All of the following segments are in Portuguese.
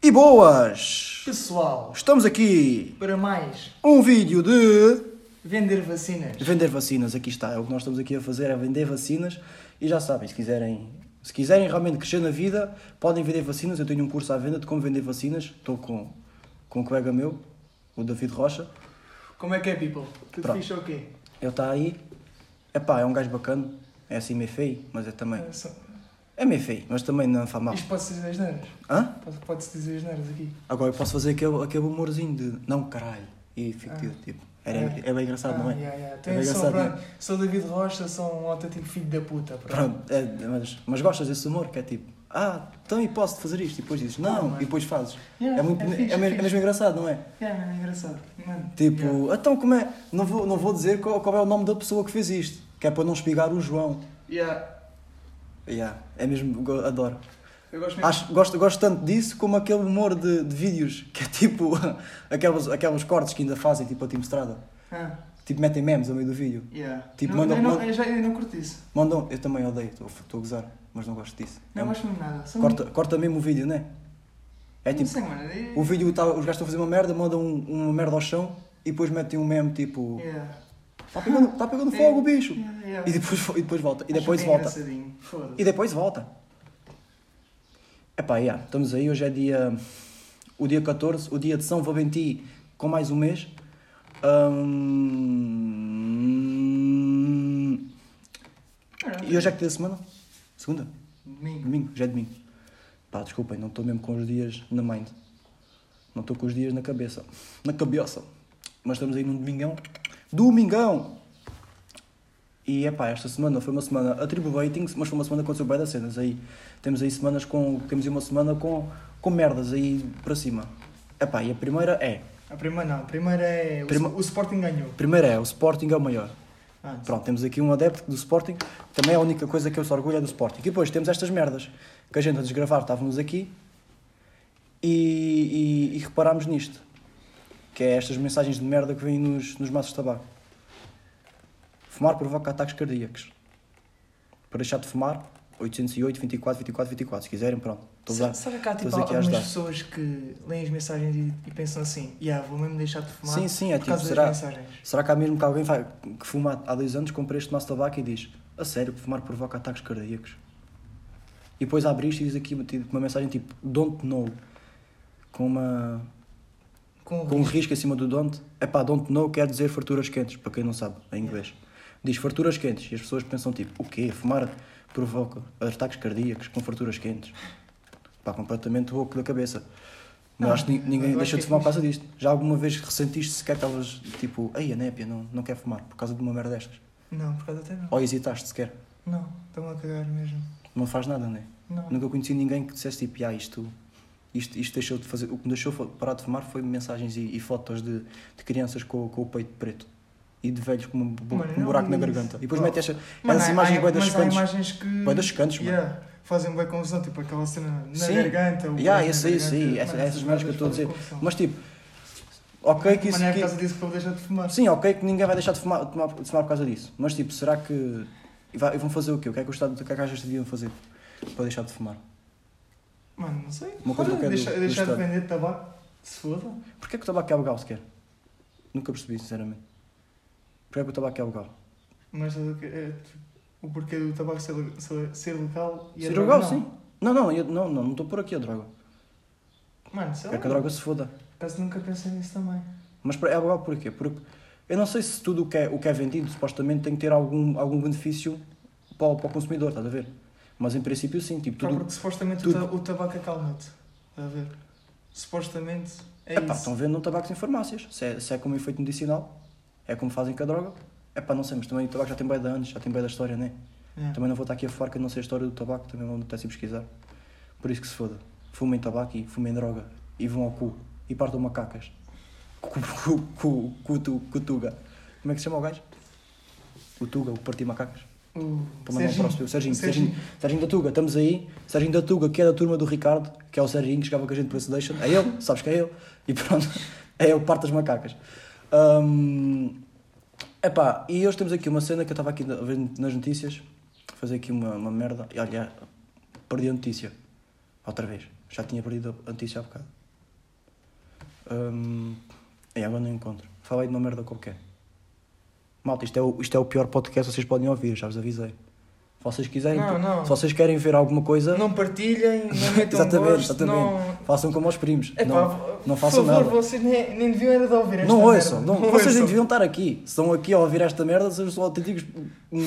E boas! Pessoal, Estamos aqui para mais um vídeo de vender vacinas. vender vacinas. Aqui está, é o que nós estamos aqui a fazer, é vender vacinas. E já sabem, se quiserem, se quiserem realmente crescer na vida, podem vender vacinas. Eu tenho um curso à venda de como vender vacinas. Estou com, com um colega meu, o David Rocha. Como é que é, people? Tudo Pronto. fixe ou quê? Ele está aí. Epá, é um gajo bacana. É assim meio feio, mas é também. Ah, só- É meio feio, mas também não faz mal. Isto pode-se dizer as neiras? Hã? Pode- Pode-se dizer as neiras aqui? Agora eu posso fazer aquele, aquele humorzinho de não caralho. E fico Ah. tipo. Era, Ah. é bem engraçado, ah, não é? yeah, yeah. É bem sou, engraçado, pronto, sou David Rocha, sou um autêntico filho da puta. Pronto. Pronto, é, mas, mas gostas desse humor que é tipo, ah, então e posso fazer isto? E depois dizes, não, e depois fazes. Yeah, é, muito, é, fixe, mesmo, é fixe. mesmo engraçado, não é? Man, é engraçado. Mano, Tipo, yeah. então como é? Não vou, não vou dizer qual, qual é o nome da pessoa que fez isto, que é para não espigar o João. Yeah. Yeah, é mesmo, adoro. Eu gosto mesmo. Acho, gosto, gosto tanto disso como aquele humor de, de vídeos, que é tipo aqueles, aqueles cortes que ainda fazem, tipo a Team Estrada. Ah, Tipo, metem memes ao meio do vídeo. yeah. Tipo, não, manda- eu, não, eu já eu não curto isso. Mandam, eu também odeio, estou a gozar, mas não gosto disso. Não É gosto mesmo nada. Corta, corta mesmo o vídeo, não é? É Não tipo, sei, é- o vídeo, tá, os gajos estão a fazer uma merda, mandam um- uma merda ao chão e depois metem um meme tipo, Yeah. está pegando, tá pegando É. fogo o bicho. Yeah, yeah. E depois, e depois volta, e depois volta. E depois volta. Epá, yeah, estamos aí, hoje é dia, o dia 14, o dia de São Valentim com mais um mês. Hum, E hoje é que dia da semana? Segunda? Domingo. Domingo, já é domingo. Pá, desculpem, não estou mesmo com os dias na mind. Não estou com os dias na cabeça. Na cabeça. Mas estamos aí num domingão. Domingão! E é pá, esta semana foi uma semana atribuating, mas foi uma semana com aconteceu bem das cenas. Aí temos aí semanas com. Temos aí uma semana com, com merdas aí para cima. É pá, e a primeira é. A primeira não, a primeira é. O, Prima- o Sporting ganhou. A primeira é, o Sporting é o maior. Ah, Pronto, temos aqui um adepto do Sporting, também é a única coisa que eu se orgulho é do Sporting. E depois temos estas merdas, que a gente antes de gravar estávamos aqui e, e, e reparámos nisto, que é estas mensagens de merda que vêm nos, nos maços de tabaco. Fumar provoca ataques cardíacos. Para deixar de fumar, 808, 24, 24, 24. Se quiserem, pronto. Sabe, sabe que há tipo, algumas ajudar. pessoas que leem as mensagens e, e pensam assim: yeah, vou mesmo deixar de fumar Sim, sim, é tipo, será, será que há mesmo que alguém vai, que fuma há dois anos, compra este maço de tabaco e diz a sério que fumar provoca ataques cardíacos? E depois abre isto e diz aqui tipo, uma mensagem tipo don't know, com uma Com, um risco. risco em cima do don't. É pá, don't know quer dizer farturas quentes, para quem não sabe, em inglês. Diz farturas quentes e as pessoas pensam tipo, o quê? Fumar provoca ataques cardíacos com farturas quentes? Pá, completamente louco da cabeça. Não, acho que ni- ninguém deixa de é fumar por causa disto. Já alguma vez ressentiste sequer que estavas tipo, ei, a népia, não, não quer fumar, por causa de uma merda destas? Não, por causa até não. Ou hesitaste sequer? Não, estão a cagar mesmo. Não faz nada, não é? Não. Nunca conheci ninguém que dissesse tipo, ah, isto, isto, isto deixou de fazer. O que me deixou parar de fumar foi mensagens e, e fotos de, de crianças com, com o peito preto e de velhos com um, bu- Mano, um buraco na garganta. E depois Oh. mete esta, Mano, essas imagens bem das cantos. imagens que. Bué das mano. yeah, fazem bem confusão, tipo aquela cena na Sim. garganta. Yeah, isso aí, isso aí, Mano, essas merdas que eu estou a dizer. confusão. Mas tipo, ok que isso. Mas não é por causa disso que vou deixar de fumar. Sim, ok que ninguém vai deixar de fumar, de fumar, de por causa disso. Mas tipo, será que. e vão fazer o quê? O que é que o Estado, o que é que achas que deviam fazer para deixar de fumar? Mano, não sei. Uma coisa Olha, que é do- deixa- do deixar de Estado. vender tabaco, se foda. Porquê que o tabaco é legal sequer? Nunca percebi, sinceramente. Porquê que o tabaco é legal? Mas é, é, o porquê do tabaco ser, ser, ser legal e a Ser droga legal, não. sim. Não, não, eu, não, não, não estou por aqui a droga. Mano, sei Quero lá. que a droga se foda. Caso nunca pensei nisso também. Mas é legal porquê? Porque eu não sei se tudo o que é, o que é vendido supostamente tem que ter algum, algum benefício para o, para o consumidor, estás a ver? Mas em princípio sim, tipo, Pá, tudo. porque supostamente tudo- o, ta- o tabaco acalma-te. Está a ver? Supostamente é Epá, isso. estão vendendo tabacos em farmácias. Se é, se é como efeito medicinal, é como fazem com a droga. Epá, não sei, mas também o tabaco já tem bem de anos, já tem bem da história, né? É. Também não vou estar aqui a falar que não sei a história do tabaco, também vão até se pesquisar. Por isso que se foda. Fumem tabaco e fumem droga. E vão ao cu. E partam macacas. O tu- com o Tuga. Como é que se chama o gajo? O Tuga, o partir macacas. Para mandar um Serginho. próximo. Serginho, O Serginho, Serginho da Tuga, estamos aí. Serginho da Tuga, que é da turma do Ricardo, que é o Serginho que jogava com a gente no PlayStation. É ele, sabes que é ele. E pronto, é ele, parte das macacas. Hum, epá, e hoje temos aqui uma cena que eu estava aqui a ver nas notícias, fazer aqui uma, uma merda. E olha, perdi a notícia. Outra vez. Já tinha perdido a notícia há bocado. Hum, e agora não encontro. Falei de uma merda qualquer. Malta, isto é, o, isto é o pior podcast que vocês podem ouvir, já vos avisei. Se vocês quiserem, Não, não. se vocês querem ver alguma coisa, Não partilhem, não metam Exatamente, gosto, exatamente. não... façam como aos primos. É não, não por façam favor, nada. vocês nem, nem deviam era de ouvir esta Não merda. ouçam, não, vocês nem ouçam. deviam estar aqui. Se estão aqui a ouvir esta merda, são os autênticos,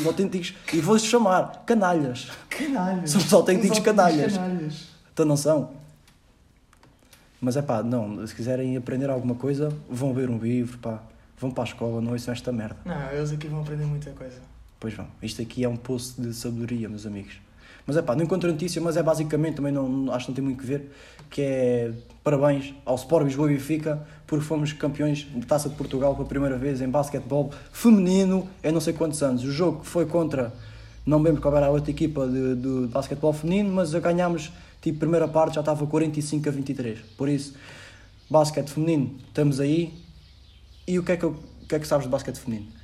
autênticos e vou-lhes chamar canalhas. Canalhas. Somos autênticos canalhas. canalhas. Então não são. Mas é pá, não, se quiserem aprender alguma coisa, vão ver um livro, pá, vão para a escola, não ouçam esta merda. Não, eles aqui vão aprender muita coisa. Pois vão, isto aqui é um poço de sabedoria, meus amigos. Mas é pá, não encontro notícia, mas é basicamente, também não, acho que não tem muito que ver, que é parabéns ao Sport Lisboa e Benfica, porque fomos campeões de Taça de Portugal pela primeira vez em basquetebol feminino em não sei quantos anos. O jogo foi contra, não me lembro qual era a outra equipa de, de basquetebol feminino, mas ganhámos, tipo, primeira parte já estava 45 a 23. Por isso, basquete feminino, estamos aí. E o que é que, o que, é que sabes de basquete feminino?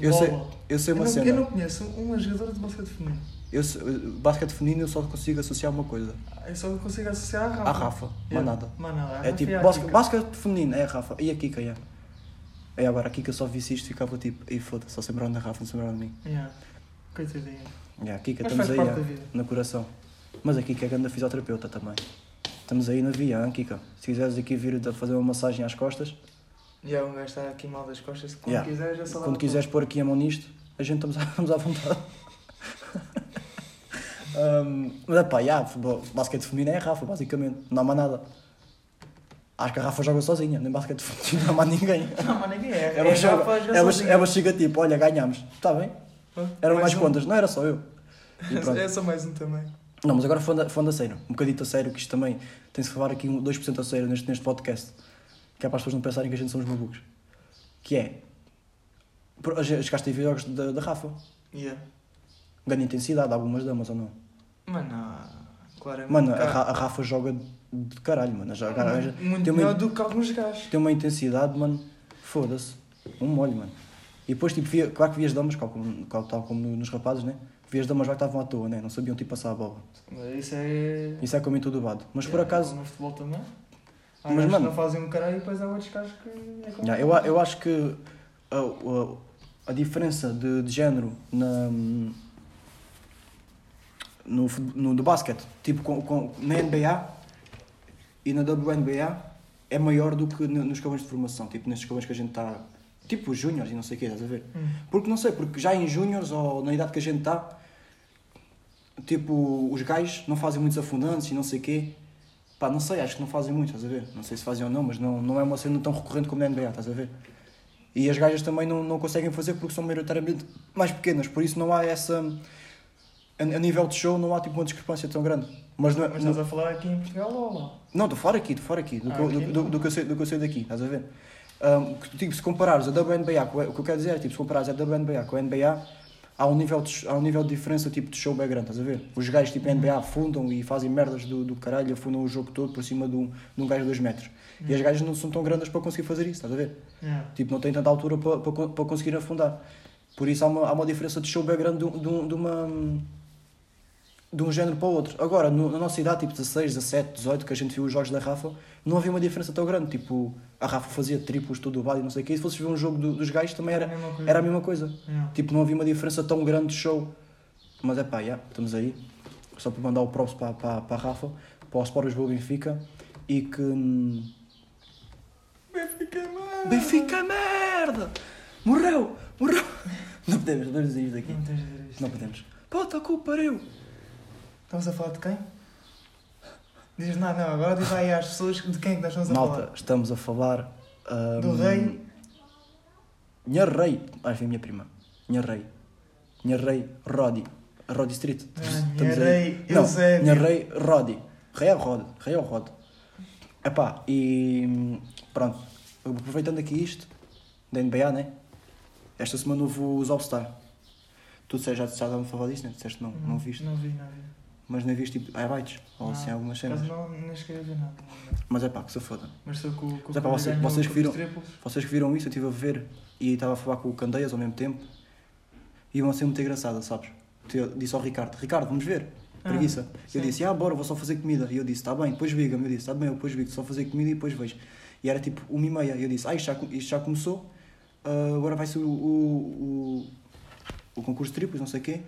Eu sei, eu sei Eu uma não, cena. eu não conheço uma jogadora de basquete feminino. Eu, basquete feminino eu só consigo associar uma coisa. Eu só consigo associar a Rafa. À Rafa, mais Yeah. nada. Mais nada. A É tipo, e a basque, Kika. basquete feminino, é a Rafa. E a Kika, é. É agora, a Kika só visse isto ficava tipo, e foda-se, só se lembraram da Rafa, não se lembraram de mim. Yeah. Coitadinha. É, a Kika, Mas estamos aí, é, no coração. Mas a Kika é grande fisioterapeuta também. Estamos aí na via, hein, Kika? Se quiseres aqui vir a fazer uma massagem às costas, E há um gajo está aqui mal das costas. Quando Yeah. quiseres, é só dar quando quiseres pôr aqui a mão nisto, a gente estamos, à- estamos à vontade. Um, mas é pá, yeah, futebol- basquete feminino é a Rafa, basicamente. Não há mais nada. Acho que a Rafa joga sozinha, nem basquete feminino não há mais ninguém. Não, mas ninguém é. Ela, é joga, ela, ela chega tipo, olha, ganhamos. Está bem? Eram mais um. quantas? Não era só eu. É só mais um também. Não, mas agora falando a, falando a sério, um bocadito a sério, que isto também tem-se que falar aqui um 2% a sério neste, neste podcast, que é para as pessoas não pensarem que a gente somos malucos. Que é, por- as chegaste a ver jogos da, da Rafa, Yeah. ganha intensidade, algumas damas ou não? Mano, claramente. Mano, a, Ra- a Rafa joga de caralho, mano. Já, gaja- muito tem, uma, melhor do que alguns gajos. tem uma intensidade, mano, foda-se, um molho, mano. E depois, tipo, via, claro que vias damas, tal como, tal como nos rapazes, né? Vias damas já que estavam à toa, né? Não sabiam, tipo, passar a bola. Isso é. Isso é como em todo o lado. Mas por Yeah, acaso, como No futebol também. Há Mas, que mano- não fazem um caralho e depois há outros gajos que. É Yeah, eu, eu acho que a, a, a diferença de, de género na, no, no, do basquete, tipo com, com, na NBA e na WNBA, é maior do que no- nos escalões de formação, tipo nestes escalões que a gente está, tipo os júniores e não sei o que, estás a ver? Hum. Porque não sei, porque já em júniores ou na idade que a gente está, tipo, os gajos não fazem muitos afundantes e não sei o quê. Pá, não sei, acho que não fazem muito, estás a ver? Não sei se fazem ou não, mas não, não é uma cena tão recorrente como na NBA, estás a ver? E as gajas também não, não conseguem fazer porque são maioritariamente mais pequenas, por isso não há essa. A, a nível de show não há tipo uma discrepância tão grande. Mas não, é- Mas não, estás a falar aqui em Portugal ou lá? não, estou fora aqui, estou fora aqui, do, Ah, que, eu- aqui do, do, não. do que eu sei, do que eu sei daqui, estás a ver? Um, tipo, se comparares a WNBA, o que eu quero dizer é, tipo, se comparares a WNBA com a NBA, há um nível de, há um nível de diferença tipo, de show bem grande, estás a ver? Os gajos tipo NBA afundam e fazem merdas do, do caralho, afundam o jogo todo por cima de um, de um gajo de 2 metros. E as gajas não são tão grandes para conseguir fazer isso, estás a ver? Yeah. Tipo, não têm tanta altura para, para, para conseguir afundar. Por isso há uma, há uma diferença de show bem grande de, um- de, de uma de um género para o outro. Agora, no- na nossa idade, tipo 16, 17, 18, que a gente viu os jogos da Rafa, não havia uma diferença tão grande. Tipo, a Rafa fazia triplos, todo o bado e não sei o quê. E se fosse ver um jogo do- dos gajos, também era, a mesma coisa. era a mesma coisa. Yeah. Tipo, não havia uma diferença tão grande de show. Mas é pá, já, estamos aí. Só para mandar o props para, para, para a Rafa, para o Sport Lisboa Benfica. E que. hum, Benfica, mano! Benfica merda! Morreu! Morreu! Não podemos, não podemos dizer isto aqui. Não de dizer isto. Não podemos. Puta que o pariu! Estamos a falar de quem? Diz nada, não. Agora diz aí às pessoas de quem é que nós estamos a Malta, falar. estamos a falar. hum, Do rei. Minha rei. Foi a minha prima. Minha rei. Minha rei Roddy. Roddy Street. Ah, minha rei Não, Eusébio. minha rei Roddy. Rei é Rod. Rei é o Rod. Epá, e pronto. Aproveitando aqui isto, da NBA, né? Esta semana houve os All-Star. Tu disseste, já, já estava a falar disso, né? Disseste não, não viste. Não vi, não vi. Mas nem viste tipo highlights ou Não, assim algumas por acaso cenas. Não, nem cheguei a ver nada. Mas é pá, que se foda. Mas sou com, com Mas é pá, vocês- vocês que viram-. Vocês que viram isso, eu estive a ver e estava a falar com o Candeias ao mesmo tempo e iam ser muito engraçada, sabes? te- disse ao Ricardo: Ricardo, vamos ver. Ah, Preguiça. sim. eu disse: Ah, bora, vou só fazer comida. E eu disse: Está bem, depois liga-me. Eu disse: Está bem, eu depois ligo, só fazer comida e depois vejo. E era tipo uma e meia. E eu disse: Ah, isto já, isto já começou, ah, agora vai ser o, o, o, o concurso triplos, não sei o quê.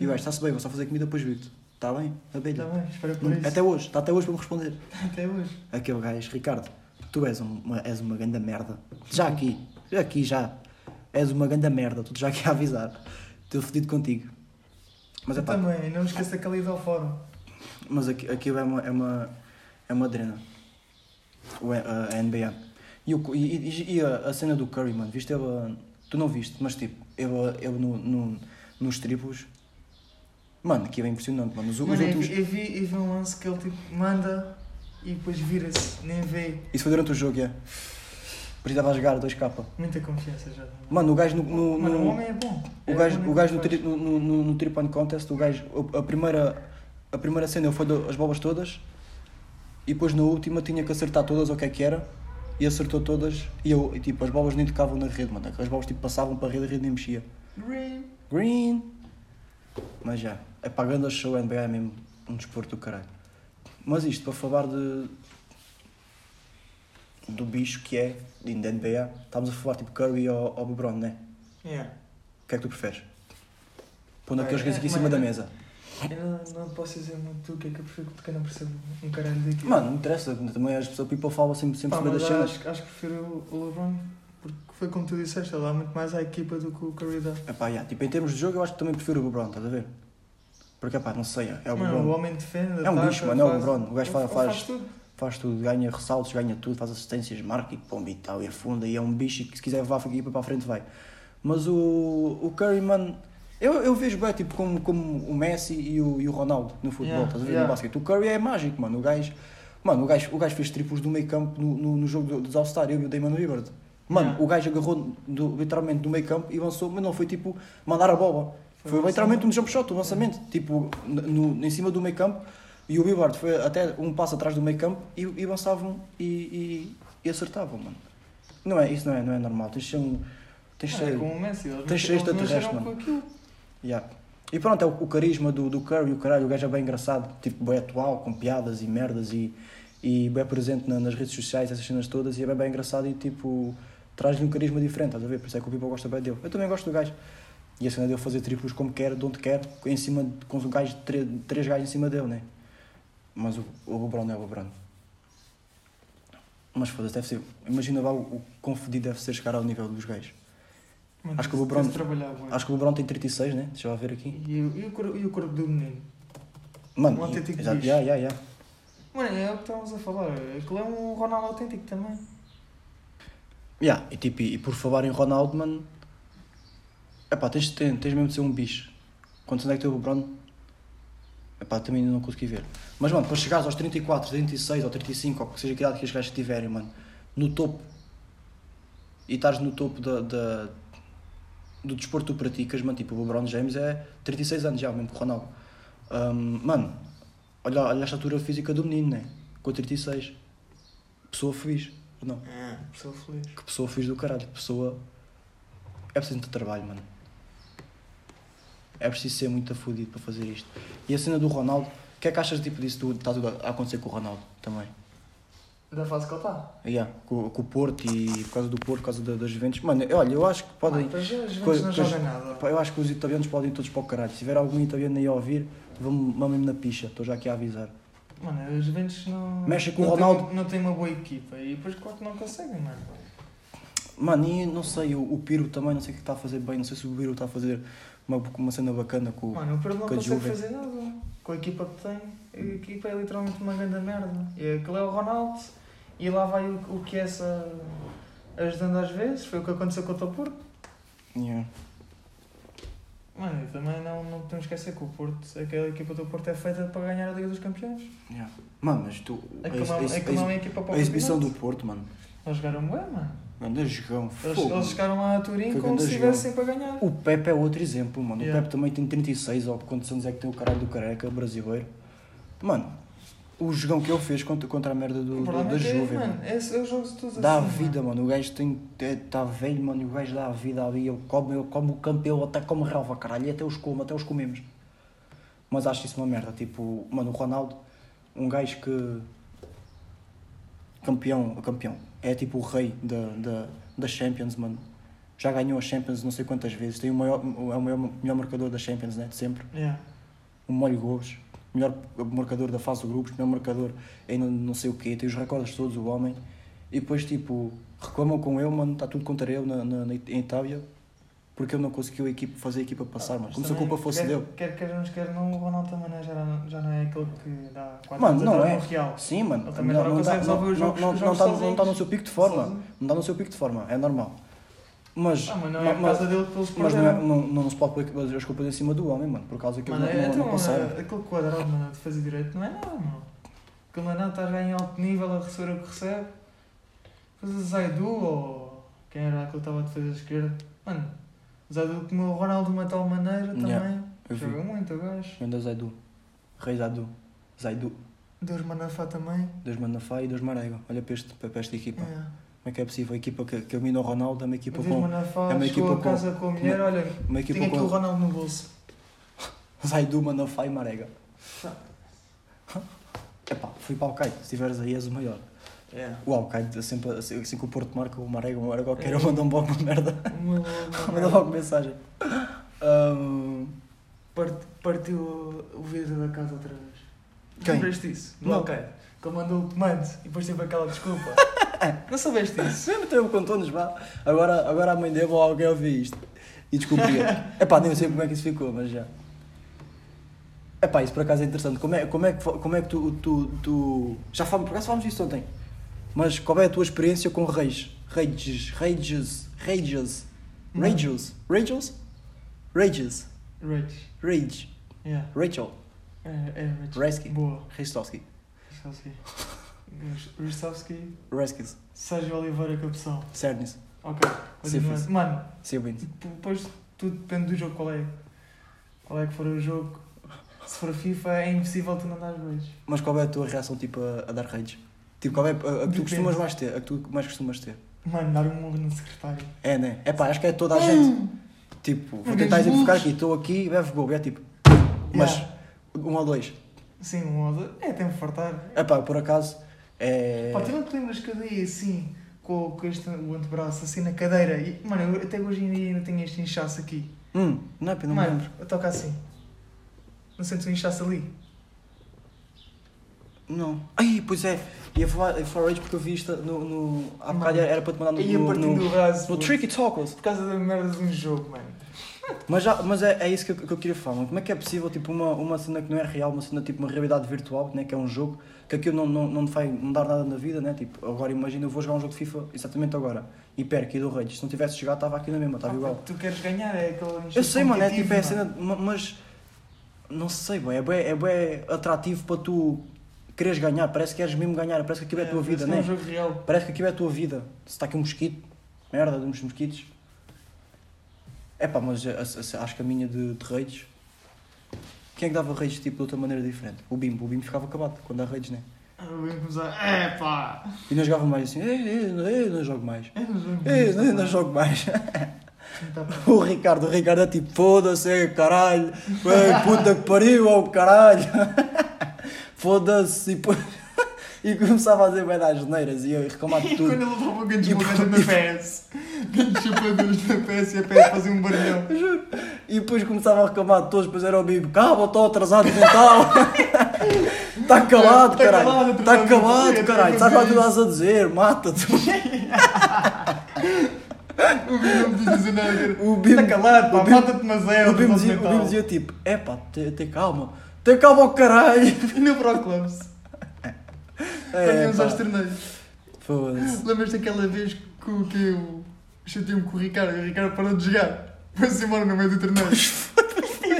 E o gajo: Está-se bem, vou só fazer comida, depois ligo-te. Está bem? Abelha. Está bem, espera por isso. Até hoje, está até hoje para me responder. Até hoje. Aquele gajo, Ricardo, tu és uma, és uma grande merda. Já aqui, já aqui já. És uma grande merda, tu já aqui a avisar. Estou fedido contigo. Mas, eu epá, também, não me esqueça aquela ida ao fórum. mas aqui, aquilo é uma, é uma, é uma drena. O, a, a NBA. E, o, e, e- a, a cena do Curry, mano, viste ele, a- tu não viste, mas tipo, ele, ele no, no, nos triplos, mano, aquilo é impressionante, mano. Os, os Mano, eu, últimos, vi, eu, vi, eu vi um lance que ele tipo manda e depois vira-se, nem vê. isso foi durante o jogo, é. Precisava jogar 2K. Muita confiança já. Mano, o gajo no, no, Mano, no- o homem é bom. O É gajo, o gajo no, tri, no, no, no, Point Contest, o gajo, a, a primeira, a primeira cena ele foi as bolas todas e depois na última tinha que acertar todas ou o que é que era e acertou todas e, eu, e tipo, as bolas nem tocavam na rede, mano. As bolas tipo, passavam para a rede e a rede nem mexia. Green. Green! Mas já, é pagando a show, NBA é mesmo um desporto do caralho. Mas isto, para falar de do bicho que é de NBA, estávamos a falar tipo Curry ou, ou LeBron, né? Yeah. O que é que tu preferes? Pondo aqueles coisas aqui em cima da mesa. Eu não, não posso dizer muito o que é que eu prefiro porque eu não percebo um caralho daqui. Mano, não interessa, também as pessoas, people falam sempre, sempre Pá, mas das cenas. acho, acho que prefiro o- o LeBron porque foi como tu disseste, ele dá muito mais à equipa do que o Curry dá. Epá, yeah, tipo, em termos de jogo, eu acho que também prefiro o LeBron, estás a ver? Porque, epá, não sei, é o Mano, o homem defende, É um ataca, bicho, mano, é o faz- LeBron. O gajo faz- faz- tudo. Faz tudo, ganha ressaltos, ganha tudo, faz assistências, marca e pomba e tal, e afunda, e é um bicho que se quiser levar a equipa para a frente vai. Mas o, o Curry, mano, eu, eu vejo bem, tipo, como, como o Messi e o, e o Ronaldo no futebol, Yeah, estás a ver, yeah. no basquete. O Curry é mágico, mano, o gajo, mano, o gajo, o gajo fez triplos do meio campo no, no, no jogo do- dos All-Star, eu e o Damon Lillard. Mano, Yeah. o gajo agarrou do, literalmente do meio campo e lançou, mas não foi tipo mandar a bola. Foi literalmente um jump shot, um lançamento, tipo, no, em cima do meio campo. E o Lillard foi até um passo atrás do meio campo e, e lançavam e, e, e acertavam, mano. Não é, isso não é, não é normal. Tens de ser um. Tens de é ser. como o Messi, tens de ser extraterrestre, mano. Yeah. E pronto, é o, o carisma do, do Curry, o caralho, o gajo é bem engraçado, tipo, bem atual, com piadas e merdas e, e bem presente na- nas redes sociais, essas cenas todas, e é bem, bem engraçado e tipo, traz-lhe um carisma diferente, estás a ver? Por isso é que o people gosta bem dele. Eu também gosto do gajo. E a cena dele fazer triplos como quer, de onde quer, em cima, de- com um gajo, três, três gajos em cima dele, né? Mas o, o LeBron é o LeBron. Mas foda-se, deve ser. Imagina lá o, o quão deve ser chegar ao nível dos gajos. Mano, Acho que o LeBron-. Acho que o LeBron tem 36, né? Deixa eu ver aqui. E, o- e, o corpo, e o corpo do menino? Mano, Um autêntico exato, yeah, yeah, yeah. Mano, é o que estamos a falar. Aquilo é um Ronaldo autêntico também. Yeah, e, tipo, e, e por falar em Ronaldo, mano, epá, tens, tens, tens mesmo de ser um bicho. Quantos anos é que tem o LeBron? Epá, também ainda não consegui ver. Mas, mano, para chegares aos 34, 36 ou 35, ou que seja que idade que os gajos tiverem, mano, no topo, e estás no topo da, da- do desporto que tu praticas, mano, tipo, o LeBron James é 36 anos já, mesmo que o Ronaldo. Hum, mano, olha, olha a estatura física do menino, né? Com 36. Pessoa feliz, não? É, pessoa feliz. Que pessoa fiz do caralho, que pessoa. É preciso muito trabalho, mano. É preciso ser muito afudido para fazer isto. E a cena do Ronaldo, o que é que achas tipo disso tudo? Está tudo a acontecer com o Ronaldo também? Da fase que ele está. Yeah, com, com o Porto e por causa do Porto, por causa da- das Juventus. Mano, olha, eu acho que podem. Mano, pois as Pois- Juventus não jogam nada. Eu acho que os italianos podem ir todos para o caralho. Se tiver algum italiano aí a ouvir, vamos-me na picha. Estou já aqui a avisar. Mano, as Juventus não. Mexe com o não tem Ronaldo. uma- não tem uma boa equipa e depois claro que não conseguem, mano. Mano, e não sei, o, o Piro também, não sei o que está a fazer bem. Não sei se o Piro está a fazer uma, uma cena bacana com o. Mano, o Pedro não consegue fazer nada. Com a equipa que tem, a equipa é literalmente uma grande merda. E aquele é o Ronaldo e lá vai o, o que é essa ajudando às vezes. Foi o que aconteceu com o teu Porto. Yeah. Mano, e também não, não podemos esquecer que o Porto, aquela equipa do Porto é feita para ganhar a Liga dos Campeões. Yeah. Mano, mas tu. Aquilo ex- não, é equipa para o a exibição do. Porto, mano. Eles jogaram bem, mano. Ganda jogão. Eles, fogo. eles chegaram lá a Turim Foi como se estivessem para ganhar. O Pepe é outro exemplo, mano. Yeah. O Pepe também tem 36, ou quantos anos é que tem o caralho do careca brasileiro. Mano, o jogão que ele fez contra, contra a merda do, O do, da é que, Juve, mano, é, é os jogos todos Dá a assim, vida, mano. mano. O gajo tem. Está velho, mano. O gajo dá a vida ali. Ele come, ele come o campo, ele até come relva, caralho. E até os come, até os comemos. Mas acho isso uma merda. Tipo, mano, o Ronaldo, um gajo que. Campeão, campeão. É tipo o rei da, da, da Champions, mano. Já ganhou a Champions não sei quantas vezes. Tem o maior, é o maior, melhor marcador da Champions, né? De sempre. Yeah. Um molho gols. Melhor marcador da fase de grupos. Melhor marcador em não, não sei o quê. Tem os recordes todos, o homem. E depois, tipo, reclamam com ele, mano. Está tudo contra ele na, na, na- em Itália. Porque ele não conseguiu a equipa, fazer a equipa passar, mano. Mas Como se a culpa fosse quer, dele. Quer queiramos, quer não, o Ronaldo também não- já, não- já não é aquele que dá 4 Mano, não é. Real. Sim, mano. Ele também não, não não, consegue resolver não, os não, jogos- não, não, jogos tá, não sozinhos. tá no seu pico de forma. Sozinho. Não está no seu pico de forma, é normal. Mas, Ah, mas não é por causa dele que eles mas não, é- não, não se pode pôr as culpas em cima do homem, mano, por causa que Mano, ele é, não, não, então, não consegue. é, aquele quadrado mano, de fazer direito não é nada, mano. Aquilo não é nada, estás em alto nível a receber o que recebe. Depois o Zaidu ou quem era aquele que estava a defesa esquerda. Mano, Zaidu comeu o Ronaldo de uma tal maneira Yeah, também. vi. Joga muito o gajo. Ganda Zaidu. Rei Zaidu. Zaidu. Deus Manafá também. Deus Manafá e Deus Marega. Olha para, este, para esta equipa. Yeah. Como é que é possível? A equipa que, que elimina o Ronaldo é uma equipa Deus com. Manafá é uma equipa a com- casa com a mulher, olha, Uma equipa tinha aqui o com. Ronaldo no bolso. Zaidu, Manafá e Marega. Epá, fui para o Alcaide. Se estiveres aí, és o maior. Yeah. O Alcaide, sempre, assim, assim que o Porto marca o Marega, o Marega qualquer um manda um logo uma merda. Uma- Manda logo mensagem. Part- Partiu o vidro da casa outra vez. Quem? Lembras-te disso? Do Não. Alcaide. Que ele mandou o comando e depois teve aquela desculpa. não soubeste isso? Sempre teve contou-nos, vá. Agora, agora a mãe dele ou alguém ouvir isto e descobria. Epá, nem sei como é que isso ficou, mas já. Epá, isso por acaso é interessante. Como é, como é, que, como é que tu, tu, tu... Já falamos, por acaso falamos disso ontem. Mas qual é a tua experiência com reis? Rages, rages, rages, rages, rages, rages, Rich. rage, Yeah. Rachel, É, é Rich. Reski. Boa. Ristovski. Reskis, Sérgio Oliveira Capção. Cernis, Ok. Sífilis. Mano, depois tudo depende do jogo qual é. Qual é que for o jogo. Se for FIFA é impossível tu não dar beijos. Mas qual é a tua reação tipo, a, a dar raids? Tipo, qual é a, a que tu costumas mais ter? A que tu mais costumas ter? Mano, dar um murro no secretário. É, né? É pá, acho que é toda a gente. Tipo, vou tentar exemplificar aqui, estou aqui, bebe gol, é tipo. Mas Yeah. um ou dois. Sim, um ou dois. É, tem que fartar. É pá, por acaso. É. Pá, tu não te lembras que eu dei assim, com, com este, o antebraço assim na cadeira? E, mano, eu até hoje em dia ainda tenho este inchaço aqui. Hum, não é, pá, não me mano, lembro. eu toco assim. Não sentes um inchaço ali? Não. Ai, pois é. Ia falar, ia falar rage porque eu vi isto no. no há bocado era para te mandar no. Ia no, partindo no, raso. no Tricky Talkers. Por causa da merda de um jogo, mano. Mas, já, mas é, é isso que eu, que eu queria falar. mano. Como é que é possível, tipo, uma, uma cena que não é real, uma cena tipo uma realidade virtual, né, que é um jogo, que aquilo não, não, não te vai mudar nada na vida, né? Tipo, agora imagina eu vou jogar um jogo de FIFA exatamente agora e perco e dou rage. Se não tivesse jogado, estava aqui na mesma, estava Ah, igual. Tu queres ganhar, é aquele Eu sei, mano, é tipo, é a cena, ma- mas não sei, bem, é bem, é bem atrativo para tu quereres ganhar, parece que queres mesmo ganhar, parece que aquilo é a tua parece vida, é um jogo real. Parece que aquilo é a tua vida. Se está aqui um mosquito, merda, de uns mosquitos. É pá, mas a- acho que a minha de, de raids. Quem é que dava raids tipo de outra maneira diferente? O Bimbo. O Bimbo ficava acabado quando dá raids, né? Eu venho começar, é pá! E nós jogava mais assim, ei, não- não jogo mais. É. Ei, não, não jogo mais. Tá. O Ricardo, o Ricardo é tipo, foda-se, é, caralho, puta que pariu, oh, caralho. Foda-se. E, e começava a dizer bem das geneiras e eu reclamar de E tudo. quando ele levava o E uma por- na PS, gancho chupadores na PS e a PS fazia um barulhão. E depois começava a reclamar de todos, depois era o Bibo, calma, estou atrasado mental. Está calado, Tá caralho. Está calado, mental. caralho. Sabes lá o que estás a dizer? Mata-te. O Bim não podia dizer nada. Bibo, Está calado, pá, mata-te, mas é. o Bibo. Bibo dizia tipo, é pá, tem calma. Tem calma ao caralho. E no Pro Clubs, É, quando íamos aos torneios. Foda-se. Lembras-te daquela vez que, o- que eu chateei-me com o Ricardo e o Ricardo parou de jogar? Foi-se embora no meio do torneio.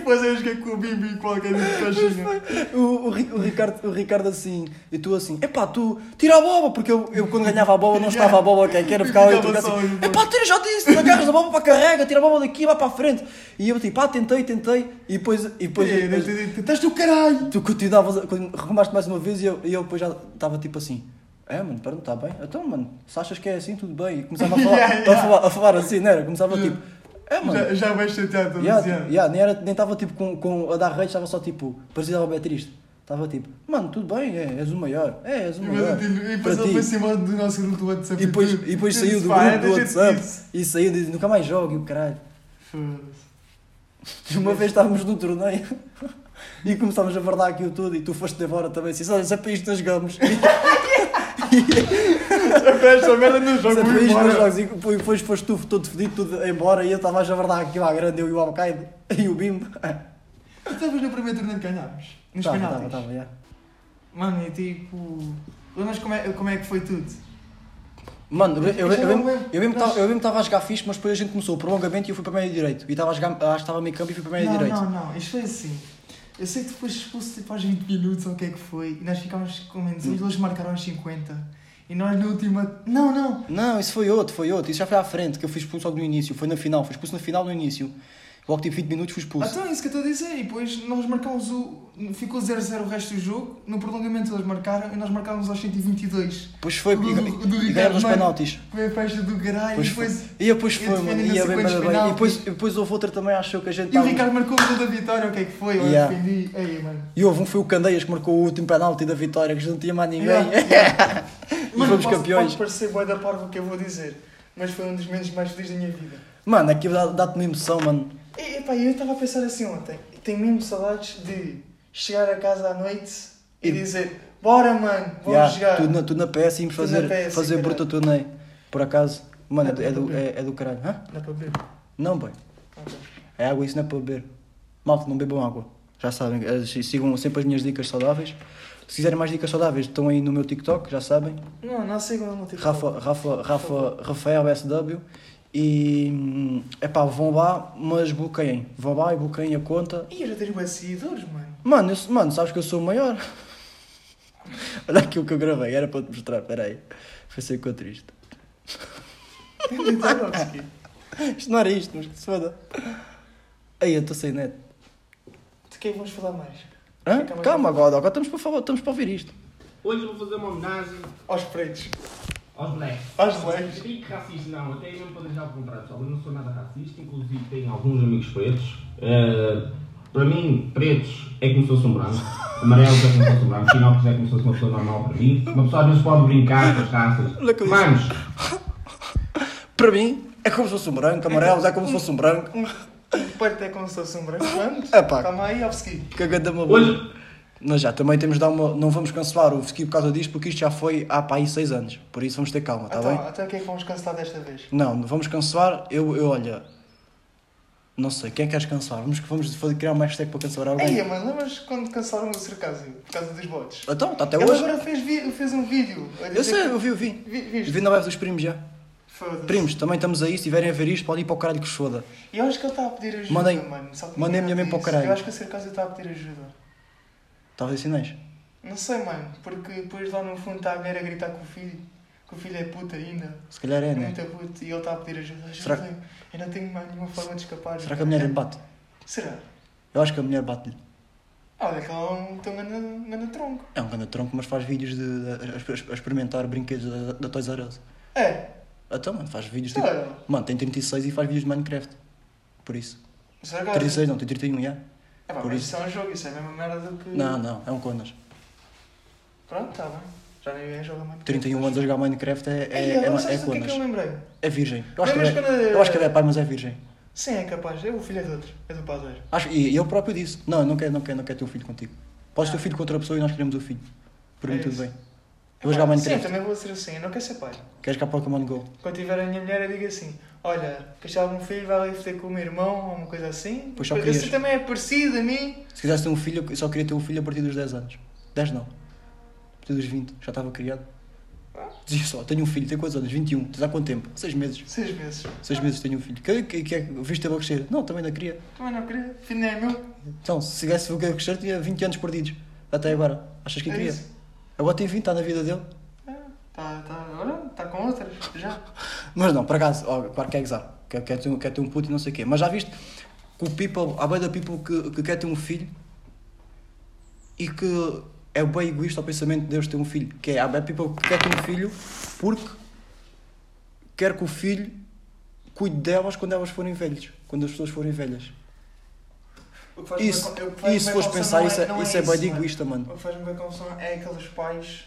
Depois eu joguei com o Bimbi qualquer um de caixinha. O, o, o Ricardo, o Ricardo assim, e tu assim, epá, tu tira a bola, porque eu, eu quando ganhava a bola não estava a bola quem quer, ficava eu assim, eu, epá, tira, já disse, tu agarras a bola para a carrega, tira a bola daqui, vai para a frente. E eu tipo, ah, tentei, tentei, e depois, e depois, E depois eu te Estás do caralho! tu continuavas, reclamaste mais uma vez e eu, e eu depois já estava tipo assim, é mano, pera, não está bem? Então mano, se achas que é assim, tudo bem. E começava a falar, Yeah, yeah. A, falar a falar assim, não era? Começava tipo, É, mano. Já, já vais chateado todo Yeah, ano. yeah, nem era- nem estava tipo com, com a dar rage, estava só tipo, parecia bem triste. Estava tipo, mano, tudo bem, é, és o maior. É, és o E maior. depois- e Para embora do nosso grupo do WhatsApp. E depois, tudo. e depois saiu do grupo do WhatsApp e saiu e disse, nunca mais jogo e o caralho. Foda-se. Uma vez estávamos num torneio e começámos a verdar aquilo tudo e tu foste embora também. Assim, olha, é para isto nós jogamos. Esta merda não muito isto nós embora. jogamos. E depois foste tu todo fedido, tudo embora e eu estava a verdar aquilo à grande, eu e o Alcaide e o Bimbo. Tu estavas no primeiro torneio que ganhámos. Nos Estava, penaltis. estava, estava, yeah. Mano, e tipo... Lembras como é, como é que foi tudo? Mano, eu, eu, eu, Eu já não mesmo- estava- eu mesmo estava a jogar fixe, mas depois a gente começou o prolongamento e eu fui para meio direito. E estava a jogar, acho que estava a meio campo e fui para meio não, direito. não, não. Isto foi assim. Eu sei que depois expulso tipo aos 20 minutos ou o que é que foi. E nós ficámos com menos Hum. uns, eles marcaram aos 50. E nós na última... Não, não. Não, isso foi outro, foi outro. Isso já foi à frente, que eu fui expulso logo no início. Foi na final, fui expulso na final no início. Logo tipo 20 minutos fui expulso. Então é isso que eu estou a dizer. E depois nós marcámos o. Ficou 0-0 o resto do jogo. No prolongamento eles marcaram e nós marcámos aos 122. Depois foi Do- e, do- e- do e ganhamos os penaltis. Foi a festa do caralho. Pois e depois. E depois E foi, mano. sei bem, bem. E depois, e depois houve outra também, achou que a gente E o Ricardo marcou o gol da vitória. O que é que foi? Eu Yeah. defendi. Aí, mano. E houve um foi o Candeias que marcou o último penalti da vitória, que já não tinha mais ninguém. Yeah, E fomos campeões. Pode parecer boa da parva o que eu vou dizer. Mas foi um dos momentos mais felizes da minha vida. Mano, aquilo dá- dá-te uma emoção, mano. E, epá, eu estava a pensar assim ontem. Tenho mesmo saudades de chegar a casa à noite e E- dizer: Bora, mano, vamos Yeah, jogar. tudo, na, tudo na PS e fazer, PS, fazer caralho. bruta torneio. Por acaso, mano, é, do- Não, é, do, não, não. é, é do caralho. Hã? Dá para beber. Não, bem. Ok. É água, isso não é para beber. Malta, não bebam água. Já sabem, eh, sigam sempre as minhas dicas saudáveis. Se quiserem mais dicas saudáveis, estão aí no meu TikTok, já sabem. Não, não sigam no TikTok. Rafa, Rafa, Rafa, Rafael SW. E é pá, vão lá, mas bloqueiem. Vão lá e bloqueiem a conta. Ih, eu já tenho bué seguidores, mano. Mano, eu, mano, sabes que eu sou o maior? Olha aquilo que eu gravei, era para te mostrar, peraí. Foi ser com triste. Isto não era isto, mas que se foda. Aí, eu estou sem net. De quem vamos falar mais? Hã? Calma, agora, agora estamos para, falar, estamos para ouvir isto. Hoje eu vou fazer uma homenagem Aos pretos. aos blacks. Aos blacks. Eu digo racista não, até mesmo para deixar o contrário, pessoal. Eu não sou nada racista, inclusive tenho alguns amigos pretos. Eh, para mim, pretos é como se fosse um branco. Amarelos é como se fosse um branco. Finópolis é como se fosse uma pessoa normal para mim. Uma pessoa às vezes pode brincar com as raças. Que Vamos! Para mim, é como se fosse um branco, amarelos é como se fosse um branco. Um preto é como se fosse um branco. Vamos? Epá. Calma aí, Ovski. Cagando uma Hoje, Nós já também temos de dar uma. Não vamos cancelar o ski por causa disto, porque isto já foi há para aí 6 anos. Por isso vamos ter calma, está então, bem? então o que é que vamos cancelar desta vez? Não, não vamos cancelar. Eu, eu olha. Não sei, quem é que queres cancelar? Vamos, vamos fazer, criar uma hashtag para cancelar alguém. Ei, mano, lembras quando cancelaram o Circásio por causa dos bots? Então, está até Ele hoje. agora fez, vi- fez um vídeo. Eu sei, que- eu vi, eu vi. Vi, viste? Vi na web dos primos já. Primos, também estamos aí. Se tiverem a ver isto, podem ir para o caralho que foda. Eu acho que ele está a pedir ajuda, Mandem- mano. Mandem a minha mãe para o caralho. Eu acho que o Circásio está a pedir ajuda. Talvez sinais. Não sei, mano, porque depois lá no fundo está a mulher a gritar com o filho, que o filho é puta ainda, Se calhar é, é né? muito puto, e ele está a pedir ajuda. Será que- Eu não tenho mais nenhuma forma de escapar. Será que a mulher lhe bate? Será? Eu acho que a mulher bate-lhe. Olha que ela é um tão grande, grande tronco. É um grande tronco, mas faz vídeos de, de- a, a- a experimentar brinquedos da, da Toys R Us. É, Então, mano, faz vídeos tipo. Mano, tem 36 e faz vídeos de Minecraft. Por isso. Será que 36 não, tem 31, já. É pá, por mas isso. isso é um jogo, isso é a mesma merda do que. Não, não, é um conas. Pronto, está bem. Já ninguém joga mais. 31 anos a jogar Minecraft é, é, Ei, é, é, que é que eu conas. lembrei? É virgem. Eu acho, que Lembras é, quando- eu acho que é pai, mas é virgem. Sim, é capaz. É o filho é de outro. É do padeiro. Acho, e eu próprio disse: Não, eu não quero, não quero, não quero ter um filho contigo. Podes ter um filho com outra pessoa e nós queremos o filho. Por mim, É tudo isso. bem. Eu vou jogar Sim, Minecraft. também vou ser assim. Eu não quero ser pai. Queres jogar Pokémon Go? Quando tiver a minha mulher, eu digo assim: Olha, queres algum filho, vai ali ter com o meu irmão ou uma coisa assim. Pois só querias. também é parecido a mim. Se quisesse ter um filho, eu só queria ter um filho a partir dos 10 anos. 10 não. A partir dos 20. Já estava criado. Dizia só: Tenho um filho, tem quantos anos? 21. Tens há quanto tempo? 6 meses. Seis meses. 6 meses tenho um filho. Que, que, que é, viste a crescer? Não, também não queria. Também não queria. Filho nem é meu. Então, se tivesse o que a crescer, tinha 20 anos perdidos. Até agora. Achas que É queria? isso. Agora tem 20, está na vida dele. Tá, tá, agora está com outras. Já. Mas não, por acaso, ó, claro que é gozar. Quer, quer, ter, um- quer ter um puto e não sei o quê. Mas já viste que o people, há bem da people que, que quer ter um filho e que é bem egoísta o pensamento de Deus ter um filho. Que é, há bem people que quer ter um filho porque quer que o filho cuide delas quando elas forem velhas. Quando as pessoas forem velhas. Isso, e se fores pensar, não isso é, não isso é bem de egoísta, mano. O que faz-me bem confusão é aqueles pais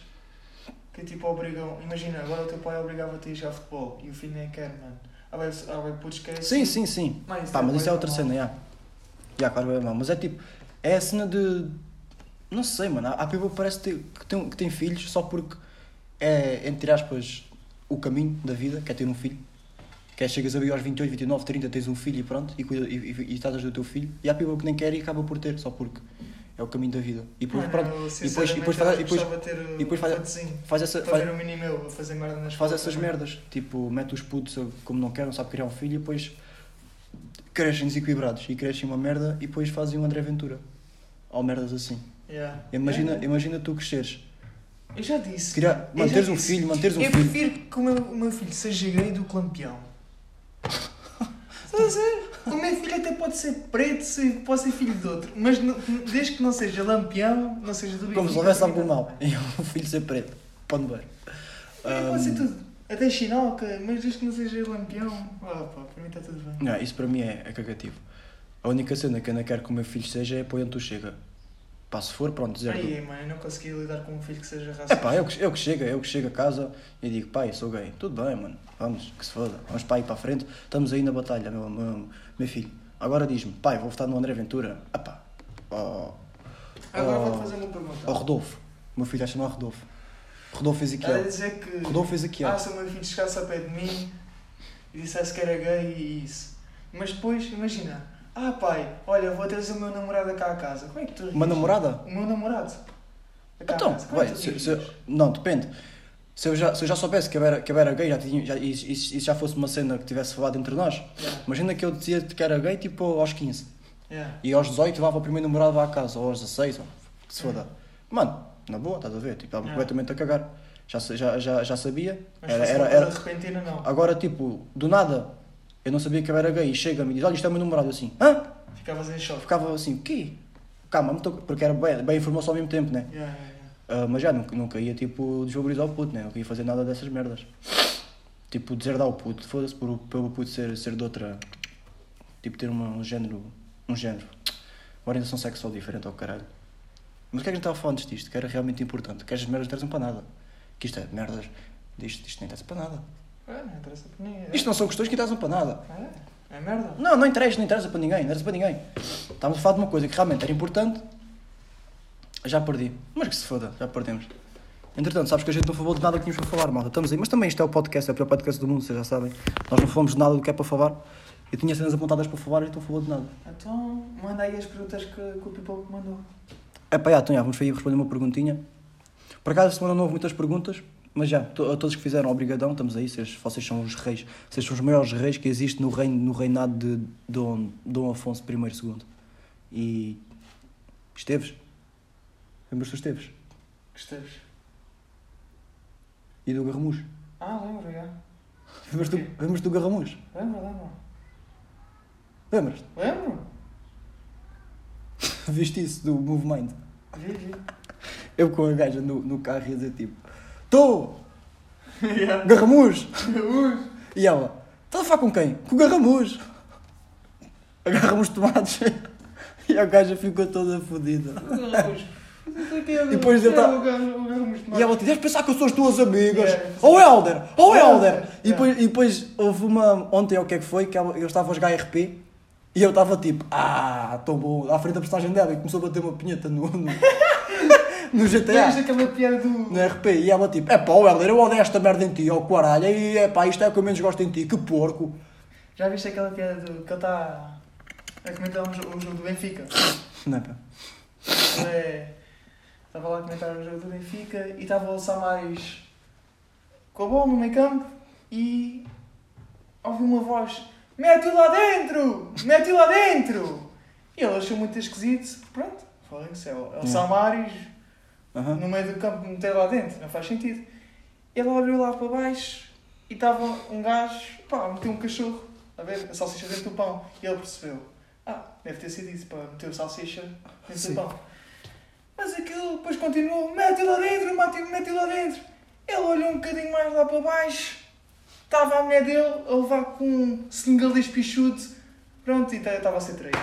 que tipo obrigam. Imagina, agora o teu pai obrigava-te a jogar futebol e o filho nem quer, mano. Ah, bem, ah, bem, putos que é Sim, sim, sim. Mano, isso Pá, mas isso é outra mal. cena, já. Já, claro, é mau. Mas é tipo, é a cena de. Não sei, mano. Há people que parece ter- que tem, que tem filhos só porque é, entre aspas, o caminho da vida, que é ter um filho. Que é chegas ali aos 28, 29, 30, tens um filho e pronto, e, cuida, e, e, e tratas do teu filho. E há people que nem quer e acaba por ter, só porque é o caminho da vida. E depois, Mano, pronto, eu, e depois, e depois, faz, e depois, e depois faz- faz, essa, faz, um mini meu fazer merda nas faz essas mano. merdas. Tipo, mete os putos como não querem, não sabe criar um filho e depois crescem desequilibrados e crescem uma merda e depois fazem um André Ventura. Ou merdas assim. Yeah. Imagina, Yeah. imagina tu cresceres. Eu já disse. Criar, eu manteres um filho, manteres um eu filho. prefiro que o meu, o meu filho seja gay do que lampião. O meu filho até pode ser preto, se- pode ser filho de outro, mas não- desde que não seja lampião, não seja do Como se houvesse algo tá mal. E o filho ser preto. Pode ver. É, Pode ser tudo. Até chinoca, mas desde que não seja lampião, ah, pá, para mim está tudo bem. Não, isso para mim é, é cagativo. A única cena que eu não quero que o meu filho seja é onde tu chega. Pá, se for, pronto, dizer. Aí, mano, eu não consegui lidar com um filho que seja racista. É pá, eu, que- eu que chego, eu que chego a casa e digo, pai, sou gay. Tudo bem, mano, vamos, que se foda. Vamos para aí para a frente, estamos aí na batalha, meu, meu, meu filho. Agora diz-me, pai, vou votar no André Ventura. Ah pá, ó, Agora Oh. vou-te fazer uma pergunta. ó Rodolfo. O meu filho vai chamar Rodolfo. Rodolfo Ezequiel. dizer que. Rodolfo Ezequiel. Ah, se o meu filho chegasse ao pé de mim e dissesse que era gay e isso. Mas depois, imagina. Ah, pai, olha, vou trazer o meu namorado cá a casa. Como é que tu Uma reages? namorada? O meu namorado. Cá Então. Como é se, se- não, depende. Se eu, já, se eu já soubesse que eu era, que eu era gay, já tinha, já, e já fosse uma cena que tivesse falado entre nós, Yeah, imagina que eu dizia que era gay tipo aos 15. yeah. E aos 18 levava o primeiro namorado lá à casa, ou aos 16, ou que se foda. Mano, na boa, estás a ver? Tipo, estava Yeah. completamente a cagar. Já, já, já, já sabia. Mas Era, era, uma era- repentina, não. Agora, tipo, do nada, eu não sabia que eu era gay e chega-me e diz: Olha, isto é o meu namorado. Eu assim, hã? Ficavas em choque. ficava assim, o quê? Calma, porque era bem, bem informação ao mesmo tempo, né? Yeah, yeah, yeah. Ah, mas já nunca, nunca ia tipo desvalorizar o puto, né? Nunca ia fazer nada dessas merdas. Tipo, deserdar o puto, foda-se por, pelo puto ser, ser de outra. Tipo, ter uma, um género. Um género. Uma orientação sexual diferente ao caralho. Mas o que é que a gente estava falando disto? Que era realmente importante. Que estas merdas não interessam para nada. Que isto é merdas. Isto, isto nem interessa para nada. É, não interessa para ninguém. Isto não são questões que interessam para nada. É, é merda. Não, não interessa, não interessa para ninguém, não interessa para ninguém. Estávamos a falar de uma coisa que realmente era importante, já perdi. Mas que se foda, já perdemos. Entretanto, sabes que a gente não falou de nada que tínhamos para falar, malta. Estamos aí, mas também isto é o podcast, é o pior podcast do mundo, vocês já sabem. Nós não falamos de nada do que é para falar. Eu tinha cenas apontadas para falar e então falou de nada. Então, manda aí as perguntas que, que o People mandou. É pá, já, então já, vamos aí responder uma perguntinha. Por acaso, esta semana não houve muitas perguntas, mas já, to- a todos que fizeram, obrigadão, estamos aí, vocês, vocês são os reis, vocês são os maiores reis que existem no, reino, no reinado de Dom, Dom Afonso I e II. E. Esteves? Lembras-te do Esteves? Gosteiros. E do Garramus? Ah, lembro, já. Lembras-te do, lembras do Garramus? Lembro, lembro. Lembras-te? Lembro? Viste isso do Move Mind? Vi, vi. Eu com a gaja no, no carro ia dizer tipo: Tô! Yeah. Garramus! Ui. E ela, estás a falar com quem? Com o Garramus. Agarra-me os tomates. E a gaja ficou toda fodida. E depois ele tá- E ela disse, deves pensar que eu sou as tuas amigas. Yeah. Oh Helder, oh Helder. E depois, e depois houve uma, ontem o que é que foi, que ela- eu estava a jogar RP e eu estava tipo, ah, tão bom, à frente da personagem dela e começou a bater uma pinheta no, no, no GTA. Viste aquela piada do. No RP, e ela tipo, é pá, oh Helder, eu odeio esta merda em ti, ó caralho, e é pá, isto é o que eu menos gosto em ti, que porco. Já viste aquela piada do. que ele está a comentar um jogo, um jogo do Benfica? Não é pá. É. Estava lá a comentar o jogo do Benfica e estava a lançar mais com a bola no meio campo e ouvi uma voz: Mete-o lá dentro! Mete-o lá dentro! E ele achou muito esquisito. Pronto, isso é o, é o Yeah. Samaris No meio do campo meter lá dentro, não faz sentido. Ele abriu lá para baixo e estava um gajo, pá, meteu um cachorro, a ver, a salsicha dentro do pão. E ele percebeu, ah, deve ter sido isso, para meter a salsicha dentro Sim. do pão. Mas aquilo depois continuou, mete lá dentro, mete, mete lá dentro. Ele olhou um bocadinho mais lá para baixo Estava a mulher dele a levar com um senegalês pichudo. Pronto, e estava a ser traído.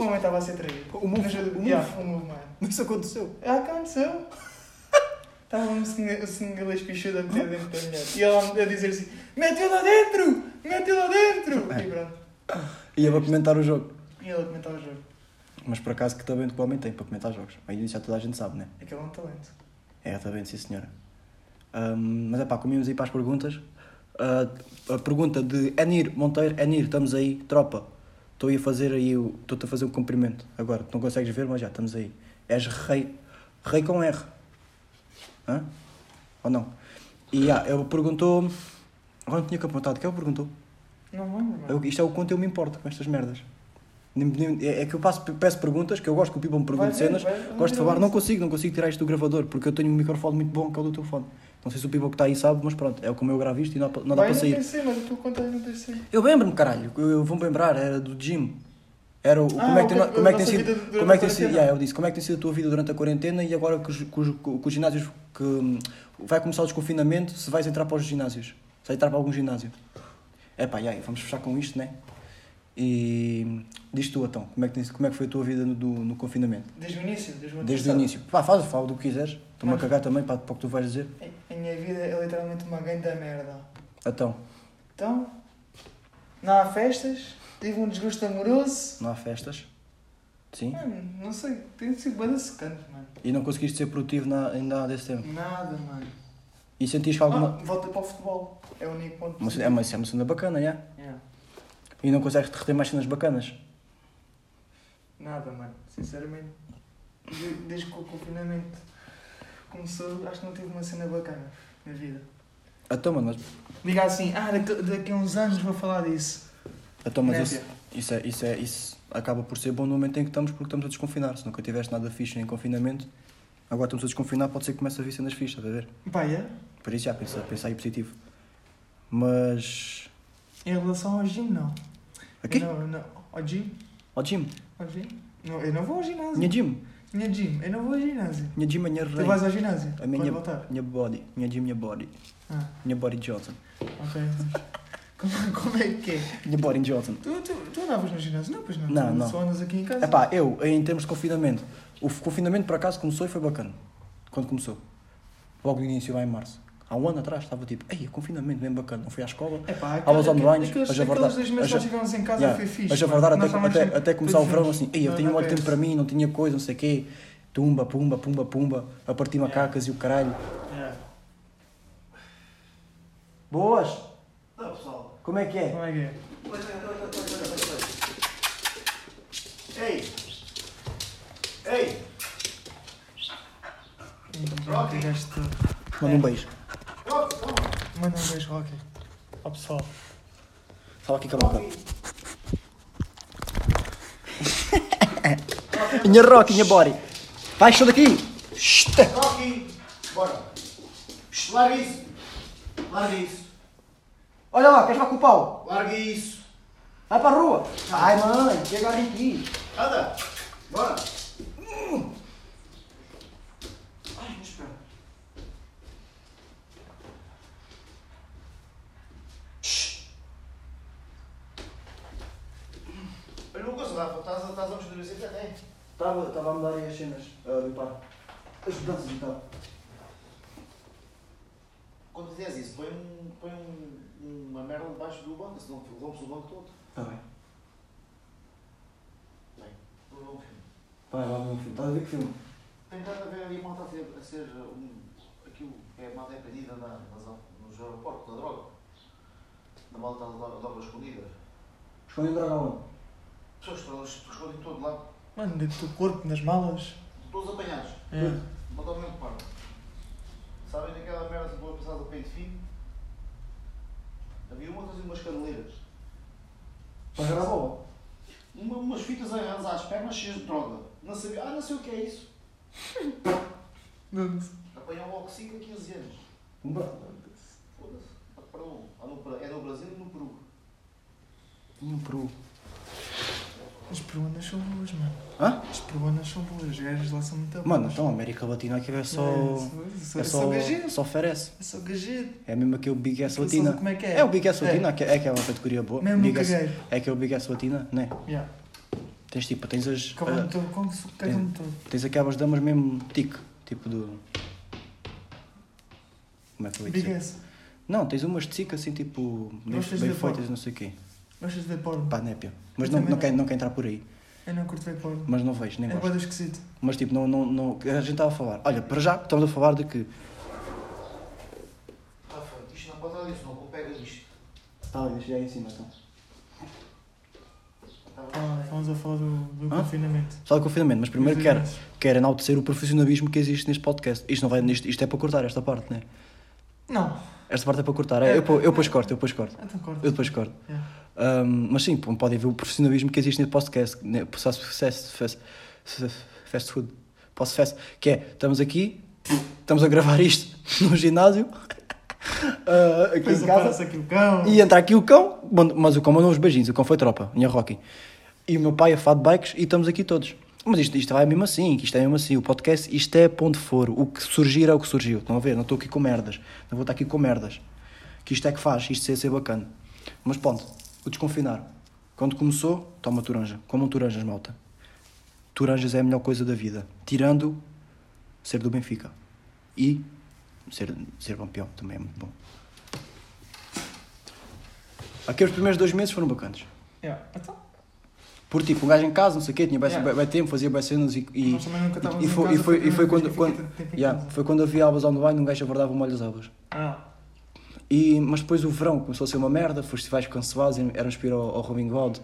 O homem estava a ser traído. O move- Mas, o yeah, move. o move, mano. Isso aconteceu. Ah, aconteceu. Estava um senegalês pichudo a meter dentro da mulher. E ela a dizer assim: mete lá dentro! Mete lá dentro! E pronto. Ia para comentar o jogo. E ele a comentar o jogo. Mas por acaso que talento que o homem tem para comentar jogos. Aí isso já toda a gente sabe, né? Aquele é um talento. É, está bem, sim senhora. Ahm, mas é pá, comíamos aí para as perguntas. Ah, a pergunta de Enir Monteiro. Enir, estamos aí, tropa. Estou a fazer aí, o- estou-te a fazer um cumprimento. Agora, tu não consegues ver, mas já, estamos aí. És rei. Rei com R. Hã? Ou não? E ah, ele perguntou... Agora não tinha que apontar, que ele perguntou. Não. Eu- isto é o quanto eu me importo com estas merdas. É é que eu passo, peço perguntas, que eu gosto que o Pipa me pergunte cenas. Gosto de falar, não consigo, não consigo tirar isto do gravador, porque eu tenho um microfone muito bom que é o do telefone. Não sei se o Pipa que está aí sabe, mas pronto, é como eu gravo isto e não, dá não dá para sair. PC, mas a tua conta aí no PC. Eu lembro-me, caralho, eu, eu vou-me lembrar, era do Jim. Era o, Ah, como é que que- como é que tem sido, como é que tem sido, yeah, eu disse, como é que tem sido a tua vida durante a quarentena e agora que os, que os- que os ginásios, que hum, vai começar o desconfinamento, se vais entrar para os ginásios, se vais entrar para algum ginásio. É pá, yeah, vamos fechar com isto, né? E diz tu então, como é que, como é que foi a tua vida no, do- no confinamento? Desde o início, desde o ano Desde o início. Pá, faz, fala do que quiseres. Estou-me a Mas- cagar também para, para o que tu vais dizer. A minha vida é literalmente uma grande merda. Então, Então, não há festas, tive um desgosto amoroso. não há festas. Sim. Mano, não sei, tem sido bem secante, mano. E não conseguiste ser produtivo na, ainda há desse tempo. Nada, mano. E sentiste que alguma. Ah, volta para o futebol. É o único ponto. Cena- é, uma, é uma cena bacana, já. Yeah. E não consegues reter mais cenas bacanas. Nada, mano. Sinceramente, de- desde que o confinamento começou, acho que não tive uma cena bacana na vida. Então, mano, mas, Diga assim, ah, daqui, daqui a uns anos vou falar disso. então, mas isso, Népia. isso, é, isso, é, isso acaba por ser bom no momento em que estamos, porque estamos a desconfinar. Se nunca tiveste nada fixe em confinamento, agora estamos a desconfinar, pode ser que comece a vir cenas fixas, estás a ver? Pá, é? Por isso já, pensa, pensa aí positivo. Mas. Em relação ao gym, não. Aqui? Eu Não, não. Ao gym? Ao gym. Ao gym? Não, eu não vou ao ginásio. Minha gym. Minha gym, eu não vou ao ginásio. Minha gym minha Tu rei. vais ao ginásio? A minha, voltar? minha body. Minha gym, minha body. Ah, Minha body Johnson. ok. Como, como é que é? Minha body Johnson. Tu, tu, tu andavas no ginásio? Não, pois não. Não, Tu não. Só andas aqui em casa? Epá, eu, em termos de confinamento, o confinamento por acaso começou e foi bacana. Quando começou. Logo no início, lá em março. Há um ano atrás estava tipo, ei, confinamento bem bacana. Não fui à escola. Epá, Aulas online, aqueles, a aqueles javardar- dois a meses nós tivemos em casa Yeah. foi fixe. A javardar mano. até, até, sempre até começar o verão juntos. assim, ei, eu Não, tenho não muito tempo para mim, não tinha coisa, não sei o quê. Tumba, pumba, pumba, pumba. A partir macacas e o caralho. Yeah. Boas! Tá, pessoal. Como é que é? Como é que é? Ei! Ei! Rocky. Gasto... Manda um beijo. Manda um beijo, Rocky. Ó pessoal. Fala aqui com a boca. Minha rock, minha body. Vai, show daqui! Rocky, bora. Larga isso. Larga isso. Olha lá, queres lá com o pau? Larga isso. Vai para a rua! Ai, mãe, chega aqui! Anda. Bora. Ai, mas espera. Olha uma coisa, Rafa. Estás a- estás a mexer na bicicleta, é? Estava, estava a mudar aí as cenas uh, do par. As mudanças e tal. Quando fizeres isso, põe, um, põe um, uma merda debaixo do banco, senão rompes o banco todo. Está bem. Bem, vou ver um filme. Vai, lá ver um filme. Estás a ver que filme? Tem nada a ver ali a malta a ser, a ser um, aquilo que é a malta é pedida na, nas, nos aeroportos, na droga. Na malta da droga escondida. Esconde o dragão. Pessoas que escondem em todo lado. Mano, dentro do corpo, nas malas. Todos apanhados. É. Totalmente parvo. Sabem daquela merda que vou passar do peito fino? Havia uma fazia umas caneleiras. Para jogar bola. Uma, umas fitas agarradas às pernas cheias de droga. Não sabia, ah, não sei o que é isso. Não sei. Apanham logo 5 a 15 anos. Foda-se. Ah, Perdão. No É no Brasil e no Peru. Um peru. As peruanas são boas, mano. Hã? As peruanas são boas, as gajas lá são muito boas. Mano, então a América Latina aqui é só. É, É só só. gajeiro. Só oferece. É só gajeiro. É mesmo aquele Big S Latina. Como é que é? É o Big S Latina, que é que é uma categoria boa. Mesmo Big S, cagueiro. é aquele Big S Latina, né? Yeah. Tens tipo, tens as. Ah, todo, todo. tens aquelas damas mesmo tique, tipo do. Como é que eu ia Big dizer? S. Não, tens umas tique assim tipo. Bem, de bem feitas, não sei o quê. Gostas de ver porno? Pá, népia. Mas Eu não, não, não. quer, não quer entrar por aí. Eu não curto ver porno. Mas não vejo, nem É gosto. boa esquisito. Mas tipo, não, não, não. A gente estava a falar. Olha, para já estamos a falar de que. Rafa, isto não pode dar isso, não vou pegar isto. Ah, deixa aí em cima então. Ah, estamos a falar do, do Hã? confinamento. Só de confinamento, mas primeiro quero, quero enaltecer o profissionalismo que existe neste podcast. Isto, não vai, isto, isto é para cortar, esta parte, né? Não. Esta parte é para cortar. É, eu, eu, eu depois corto, eu depois corto. Então corta. Eu depois corto. Yeah. Ahm, mas sim, podem ver o profissionalismo que existe neste podcast. né, Fast, fast, fast, fast food. Posso fast. Que é, estamos aqui, estamos a gravar isto no ginásio. ah, aqui Depois em casa. aqui o cão. E entra aqui o cão, mas o cão mandou uns beijinhos, o cão foi tropa, minha Rocky. E o meu pai a falar de bikes e estamos aqui todos. Mas isto, isto vai mesmo assim, isto é mesmo assim. O podcast, isto é ponto de foro. O que surgir é o que surgiu. Estão a ver? Não estou aqui com merdas. Não vou estar aqui com merdas. Que isto é que faz, isto ser, ser bacana. Mas pronto, o desconfinar. Quando começou, toma turanja. Comam turanjas, malta. Turanjas é a melhor coisa da vida. Tirando ser do Benfica. E ser, ser campeão também é muito bom. Aqueles primeiros dois meses foram bacanas. Yeah. Então, Por tipo, um gajo em casa, não sei o quê, tinha bem, Yeah. bem tempo, fazia bem cenas e. e e em foi, casa, e foi, e foi quando, quando, yeah, foi quando havia abas ao banho, um gajo abordava molho das abas. ah, E, mas depois o verão começou a ser uma merda, festivais cancelados, éramos para ir ao, ao Robin God,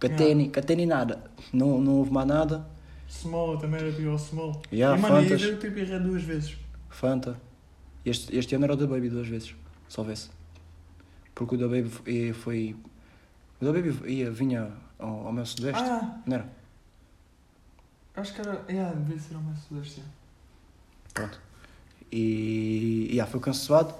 Cateni, Cateni nada, não, não houve mais nada, Small também era pior Small. Yeah, e mano, Fantas. eu tipo errei duas vezes. Fanta. Este, este ano era o da Baby duas vezes, só houvesse. Porque o da Baby foi- foi. O da Baby ia, vinha ao, ao meu sudeste, Ah, não era? acho que era. Yeah, devia ser o mais sudeste. Pronto. E, e ah, foi cancelado.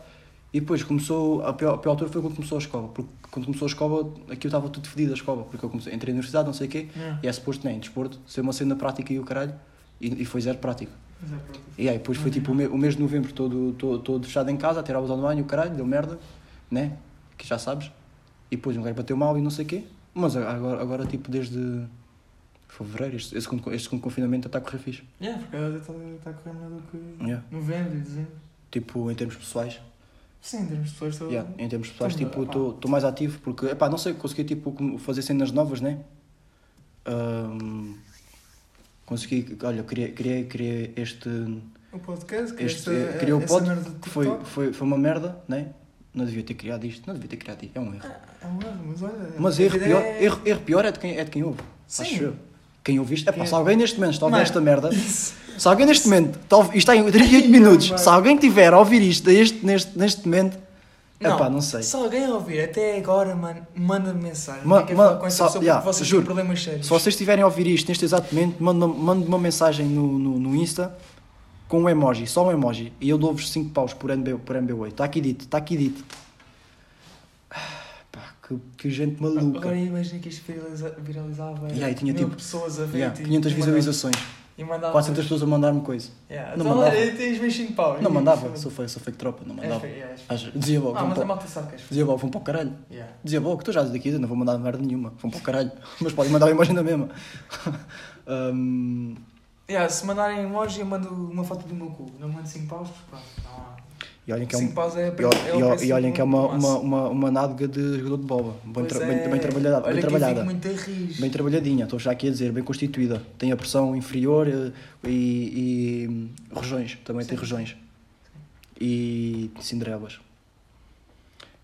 E depois começou, a pior, a pior altura foi quando começou a escola. Porque quando começou a escola, aqui eu estava tudo fedido a escola. Porque eu comecei, entrei na universidade, não sei o quê, Yeah. e é suposto nem desporto, ser uma cena prática e o caralho. E, e foi zero próprio. E aí depois foi tipo o, me- o mês de novembro todo, todo, todo fechado em casa, a tirar aulas online e o caralho, deu merda, né? Que já sabes. E depois um gajo bateu mal e não sei o quê. Mas agora, agora tipo, desde fevereiro, este, este, segundo- este segundo confinamento está a correr fixe. Yeah, porque ela está tá correndo melhor do que Yeah. novembro e dezembro. Tipo, em termos pessoais. Sim, em termos de pessoas, estou. Yeah, em termos pessoais, tipo, estou mais ativo porque, epá, não sei, consegui tipo fazer cenas novas, né? Ahm, consegui, olha, criei, criei, criei este, O podcast, que este esta, eh, criei o pod, que foi, foi, foi uma merda, né? Não devia ter criado isto, não devia ter criado isto, é um erro. É um erro, mas olha. Mas erro pior, é- erro, erro pior é de quem, é de quem ouve. Sim. Acho eu. Quem ouve isto, epá, Quem- se alguém neste momento está a ouvir Mano, esta merda, se alguém neste momento está isto está em 38 minutos, Mano. se alguém tiver a ouvir isto este, neste, neste momento, Não, epá, não sei. Se alguém ouvir até agora, mano, manda-me mensagem. Ma- ma- com essa só- pessoa yeah, vocês juro. problemas sérios. Se vocês estiverem a ouvir isto neste exato momento, mande uma, mande uma mensagem no, no, no Insta com um emoji, só um emoji, e eu dou-vos 5 paus por, NB, por MB8. Está aqui dito, está aqui dito. Ah, Pá, que, que gente maluca. Agora imagina que isto viraliza, viralizava. Yeah, e tinha mil tipo- pessoas a ver. Yeah, e- 500 e mandava- visualizações, E mandava. 400 pessoas a mandar-me coisa. Yeah. Não Então, mandava. olha, Tens meus 5 paus. Não mandava, foda-se. sou fake, sou fake tropa, não mandava. yeah, és feio. Às- Dizia logo, Ah, mas a malta sabe que és dizia logo, vão para o caralho. Yeah. Dizia logo, tu já daqui, não vou mandar merda nenhuma, vão para o caralho. Mas podem mandar a imagem da mesma. Hum, Yeah, se mandarem emoji, eu mando uma foto do meu cu. Não mando 5 paus, pronto. Não há. e olhem que é um, 5 paus é, E, é e, e olhem que é uma, uma, uma, uma nádega de jogador de bola. Bem, tra- é. bem, bem trabalhada. Olha Bem trabalhada. muito a. Bem trabalhadinha, estou já aqui a dizer, bem constituída. Tem a pressão inferior eh, e, e hum, rojões, também tem Sim. rojões. E cinderelas.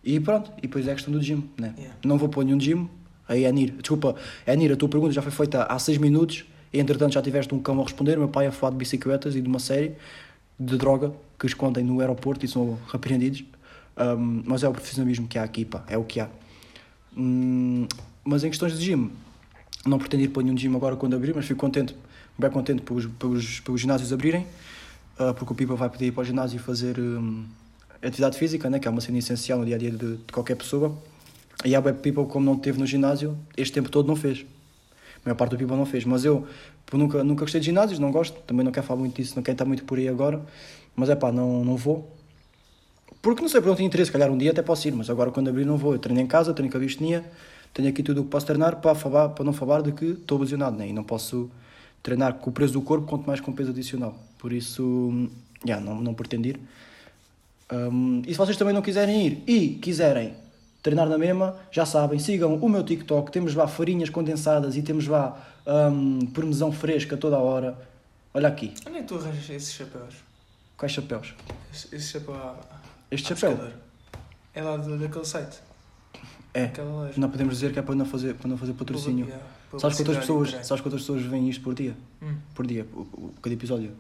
E pronto, e depois é a questão do gym, né? Yeah. Não vou pôr nenhum gym. Aí, Anir, desculpa, Anir, a tua pergunta já foi feita há 6 minutos e entretanto já tiveste um cão a responder. Meu pai a falar de bicicletas e de uma série de droga que escondem no aeroporto e são repreendidos. Um, mas é o profissionalismo que há aqui, pá, é o que há. Hum, mas em questões de gym, não pretendo ir para nenhum gym agora quando abrir, mas fico contente, bem contente pelos, pelos, pelos ginásios abrirem, ah, porque o Pipa vai poder ir para o ginásio fazer hum, atividade física, né, que é uma cena essencial no dia a dia de, de qualquer pessoa. E a Web People, como não teve no ginásio, este tempo todo não fez. Maior parte do people não fez. Mas eu nunca, nunca gostei de ginásios, não gosto, também não quero falar muito disso, não quero estar muito por aí agora. Mas é pá, não, não vou. Porque não sei, porque não tenho interesse, se calhar um dia até posso ir, mas agora quando abrir não vou. Eu treino em casa, treino com a bisteninha, tenho aqui tudo o que posso treinar para, falar, para não falar de que estou lesionado, né? E não posso treinar com o peso do corpo, quanto mais com peso adicional. Por isso, já, não, não pretendo ir. Um, e se vocês também não quiserem ir e quiserem treinar na mesma, já sabem, sigam o meu TikTok, temos lá farinhas condensadas e temos lá um, parmesão fresca toda a hora. Olha aqui, Onde é que tu arranjas esses chapéus? quais chapéus? Esse, esse chapéu à, Este à chapéu? pescador. É lá do, daquele site. É, não podemos dizer que é para não fazer, para não fazer patrocínio. Sabes quantas pessoas, sabes quantas pessoas veem isto por dia? Hum. Por dia, o, cada episódio?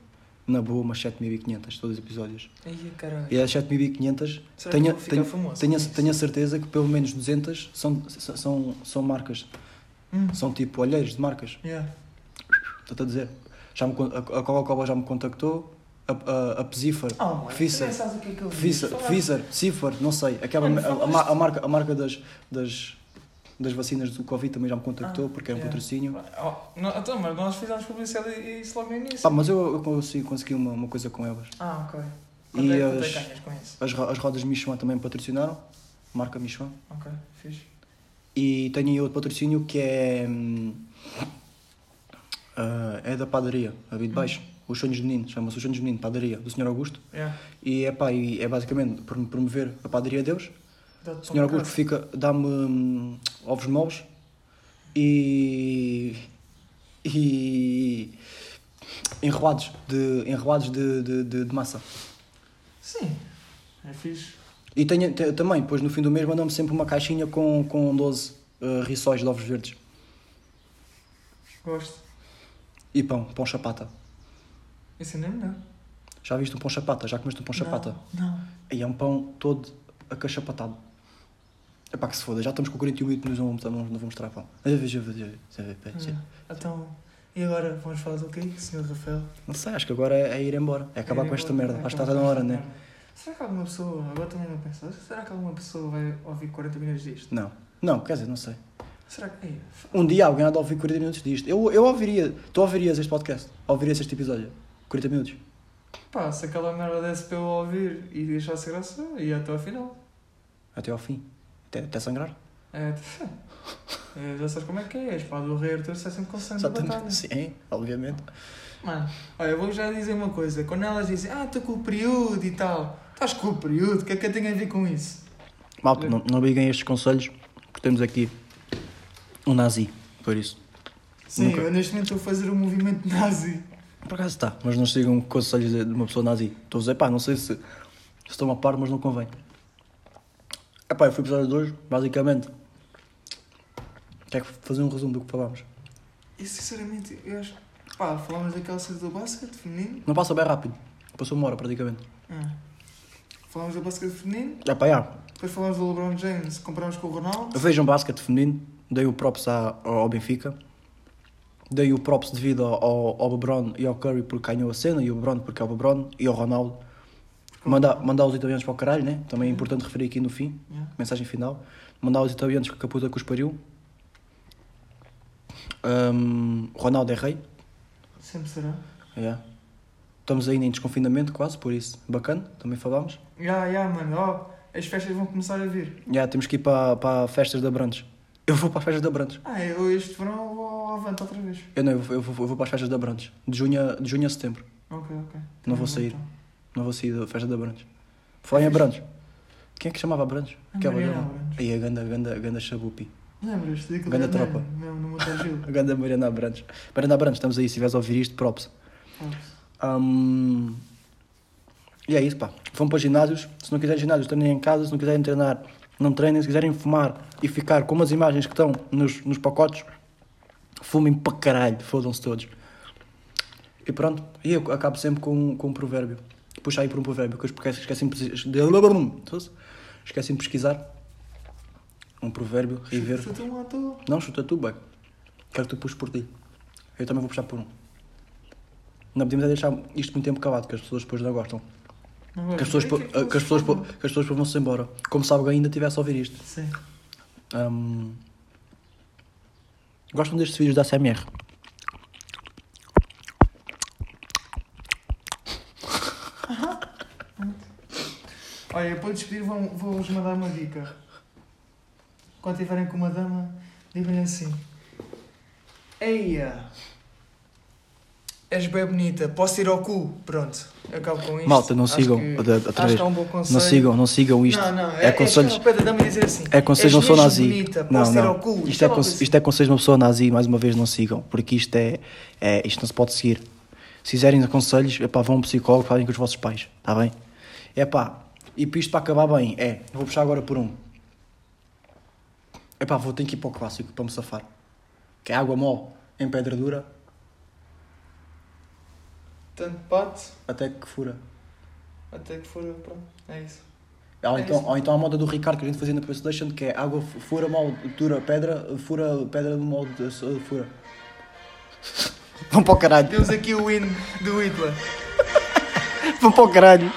Na boa, umas 7500, todos os episódios. Ai, caralho. E das 7500, Será tenho, famoso com isso? tenho a certeza que pelo menos 200 são, são, são marcas. Hum. São tipo olheiros de marcas. Yeah. Estou-te a dizer. Já me, a a Coca-Cola já me contactou. A, a, a Pesifer, Oh, Fisser, é. Fisser, não sei. Aquela, a, a marca, a marca das, das, das vacinas do Covid também já me contactou Ah, porque era um yeah. patrocínio. Oh, não, então, mas nós fizemos publicidade e isso logo no início. Pá, mas eu, eu consegui, consegui uma, uma coisa com elas. Ah, ok. E Quanto é, é as-? As, as rodas Michelin também me patrocinaram, marca Michelin. Ok, fixe. E tenho aí outro patrocínio que é. hum, ah, é da padaria, ali de baixo. Os Sonhos de Menino, chama-se Os Sonhos de Menino, padaria, do Sr. Augusto. Yeah. E é pá, e é basicamente promover a padaria deles. Para Augusto fica, dá-me hum, ovos moles e. e. enrolados de, enrolados de, de, de, de massa. Sim, é fixe. E tenho, te- também, depois no fim do mês mandam-me sempre uma caixinha com, com 12 uh, rissóis de ovos verdes. Gosto. E pão, pão chapata. Esse nem não. Já viste um pão chapata? Já comeste um pão chapata? Não. E é um pão todo acachapatado. É pá que se foda, já estamos com 41 minutos, não vamos, não vamos pão. Hum. Então, e agora vamos falar do quê, Sr. Rafael? Não sei, acho que agora é, é ir embora. É acabar É, com esta merda. é Acho que está na hora, né? merda. Será que alguma pessoa, agora também não penso, será que alguma pessoa vai ouvir 40 minutos disto? Não. Não, quer dizer, não sei. Será que. Ei, Um dia alguém há de ouvir 40 minutos disto. Eu, eu ouviria. Tu ouvirias este podcast? Ouvirias este episódio? 40 minutos? pá, se aquela merda desse para eu ouvir e deixasse graça, ia até ao final. Até ao fim. Até, até sangrar? É, é, já sabes como é que é, a espada do rei Arthur sai sempre com sangue da batalha. Exatamente. Sim, obviamente. Mano, olha, eu vou já dizer uma coisa. Quando elas dizem, ah, estou com o período e tal, estás com o período, o que é que eu tenho a ver com isso? Malta, não, não liguem estes conselhos, porque temos aqui um nazi, por isso. Sim, Nunca. eu neste momento estou a fazer um movimento nazi. Por acaso está, mas não sigam conselhos de de uma pessoa nazi. Estou a dizer, pá, não sei se, se estão a par, mas não convém. Epá, eu fui episódio de hoje, basicamente. Quer fazer um resumo do que falámos? E sinceramente, eu acho. Pá, falámos daquela cena do basquete feminino. Não passa bem rápido. Passou uma hora praticamente. Ah. Falámos do basquete feminino. É pá, já. Depois falámos do LeBron James, comparámos com o Ronaldo. Vejam basquete feminino, dei o props à- ao Benfica. Dei o props devido ao, ao, ao LeBron e ao Curry porque ganhou a cena, e o LeBron porque é o LeBron, e ao Ronaldo. Mandar, mandar os italianos para o caralho, né? Também é importante referir aqui no fim, Yeah. mensagem final. Mandar os italianos que a puta que os pariu. Ahm, Ronaldo é rei. Sempre será. Yeah. Estamos ainda em desconfinamento quase, por isso, bacana, também falámos. Ya, ya, mano, ó, as festas vão começar a vir. Yeah, temos que ir para, para festas de Abrantes. Eu vou para as festas de Abrantes. Ah, eu este verão vou ao Avante outra vez. Eu não, eu vou, eu vou, eu vou para as festas de Abrantes. De junho a, de junho a setembro. Ok, ok. Não vou Tá bom, sair. então. Não vou sair da festa de Abrantes. Falar em Abrantes. Quem é que chamava Abrantes? A Que o Mariana dela? Abrantes. Aí a ganda, ganda, ganda chabupi. Lembras-te Ganda da tropa. Mesmo no. A ganda Mariana Abrantes. Mariana Abrantes, estamos aí. Se estiveres a ouvir isto, props. Hum, E é isso, pá. Vão para ginásios. Se não quiserem ginásios, treinem em casa. Se não quiserem treinar, não treinem. Se quiserem fumar e ficar como as imagens que estão nos, nos pacotes, fumem para caralho. Fodam-se todos. E pronto. E eu acabo sempre com, com um provérbio. Puxa aí por um provérbio, que eu esqueci, de- pesquisar. Um provérbio, rever. Chuta um à toa. Não, chuta tu, bem. Quero que tu puxes por ti. Eu também vou puxar por um. Não podemos é deixar isto muito tempo calado, que as pessoas depois não gostam. Não Que as pessoas, que as pessoas, que as vão-se embora. Como se alguém ainda tivesse a ouvir isto. Sim. Hum, Gostam destes vídeos da ASMR? Olha, para despedir vou-vos mandar uma dica. Quando estiverem com uma dama, digam-lhe assim. Eia! És bem bonita, posso ir ao cu? Pronto, acabo com isto. Malta, não Acho sigam. que- outra- outra vez. é um bom conselho. Não sigam, não sigam isto. Não, não, é, é, conselhos. É, assim. É conselhos, "És não sou mesmo nazi. Bonita, não, posso ir não. ao cu? Isto é, conse- assim. isto é conselhos de uma pessoa nazi, mais uma vez não sigam, porque isto é, é isto não se pode seguir. Se fizerem conselhos, epá, vão a um psicólogo, falem com os vossos pais, está bem? Epá, e para isto para acabar bem, é, vou puxar agora por um. Epá, vou ter que ir para o clássico para me safar. Que é água mole em pedra dura Tanto bate, até que fura. até que for. Pronto, é isso. Ou É então, isso. ou então a moda do Ricardo que a gente fazia na PlayStation, que é água fu- fura mal, dura pedra, fura pedra do molde, fura. Vão para o caralho. Temos aqui o win do Hitler. Vão para o caralho.